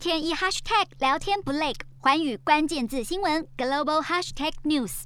天一 hashtag 聊天不累，寰宇关键字新闻 global hashtag news。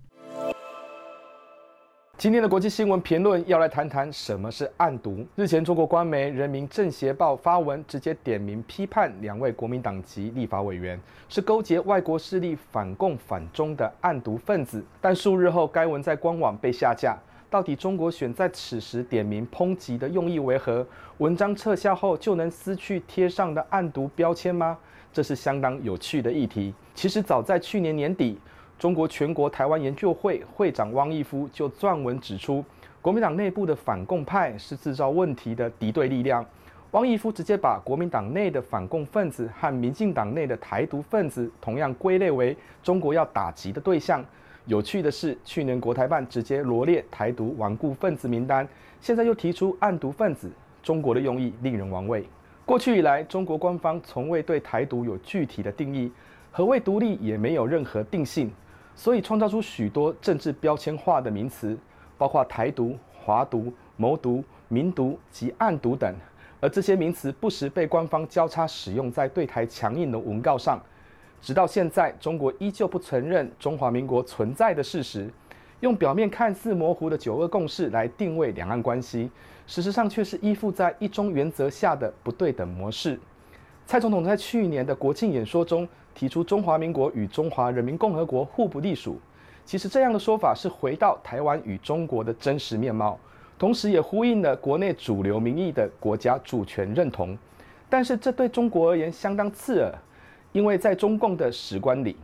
今天的国际新闻评论要来谈谈什么是案独。日前，中国官媒《人民政协报》发文，直接点名批判两位国民党籍立法委员是勾结外国势力反共反中的案独分子。但数日后，该文在官网被下架。到底中国选在此时点名抨击的用意为何？文章撤下后就能撕去贴上的案独标签吗？这是相当有趣的议题。其实早在去年年底。中国全国台湾研究会会长汪义夫就撰文指出，国民党内部的反共派是制造问题的敌对力量。汪义夫直接把国民党内的反共分子和民进党内的台独分子同样归类为中国要打击的对象。有趣的是，去年国台办直接罗列台独顽固分子名单，现在又提出案独分子，中国的用意令人玩味。过去以来，中国官方从未对台独有具体的定义，何谓独立也没有任何定性。所以创造出许多政治标签化的名词，包括台独、华独、谋独、民独及暗独等，而这些名词不时被官方交叉使用在对台强硬的文告上。直到现在，中国依旧不承认中华民国存在的事实，用表面看似模糊的九二共识来定位两岸关系，事实上却是依附在一中原则下的不对等模式。蔡总统在去年的国庆演说中提出，中华民国与中华人民共和国互不隶属。其实这样的说法是回到台湾与中国的真实面貌，同时也呼应了国内主流民意的国家主权认同。但是这对中国而言相当刺耳，因为在中共的史观里，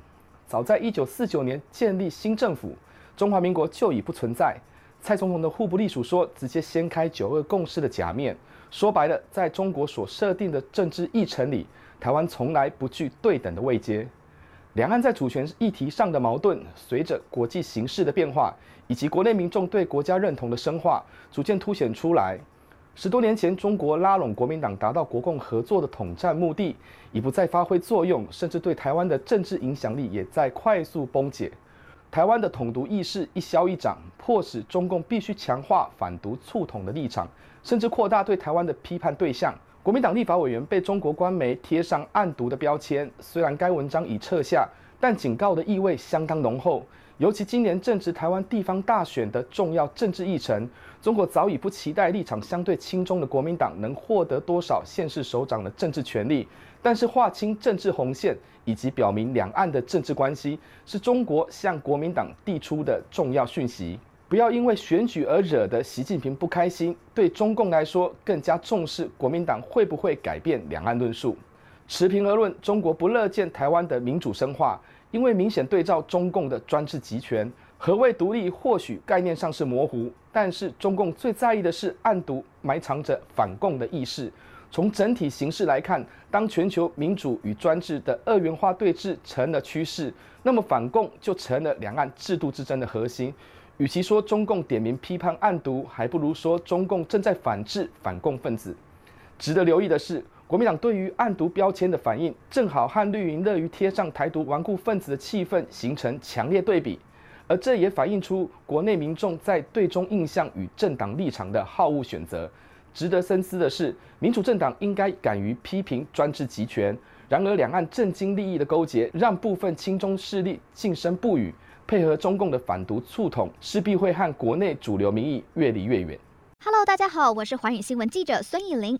早在一九四九年建立新政府，中华民国就已不存在。蔡总统的互不隶属说，直接掀开九二共识的假面。说白了，在中国所设定的政治议程里，台湾从来不具对等的位阶。两岸在主权议题上的矛盾，随着国际形势的变化，以及国内民众对国家认同的深化，逐渐凸显出来。十多年前，中国拉拢国民党达到国共合作的统战目的，已不再发挥作用，甚至对台湾的政治影响力也在快速崩解。台湾的统独意识一消一长，迫使中共必须强化反独促统的立场。甚至扩大对台湾的批判对象，国民党立法委员被中国官媒贴上暗独的标签。虽然该文章已撤下，但警告的意味相当浓厚。尤其今年正值台湾地方大选的重要政治议程，中国早已不期待立场相对亲中的国民党能获得多少县市首长的政治权力，但是划清政治红线以及表明两岸的政治关系，是中国向国民党递出的重要讯息。不要因为选举而惹得习近平不开心。对中共来说，更加重视国民党会不会改变两岸论述。持平而论，中国不乐见台湾的民主深化，因为明显对照中共的专制集权。何谓独立？或许概念上是模糊，但是中共最在意的是暗独埋藏着反共的意识。从整体形势来看，当全球民主与专制的二元化对峙成了趋势，那么反共就成了两岸制度之争的核心。与其说中共点名批判案独，还不如说中共正在反制反共分子。值得留意的是，国民党对于案独标签的反应，正好和绿营乐于贴上台独顽固分子的气氛形成强烈对比，而这也反映出国内民众在对中印象与政党立场的好恶选择。值得深思的是，民主政党应该敢于批评专制集权，然而两岸政经利益的勾结，让部分亲中势力噤声不语。配合中共的反独促统，势必会和国内主流民意越离越远。Hello，大家好，我是寰宇新闻记者孙艺玲。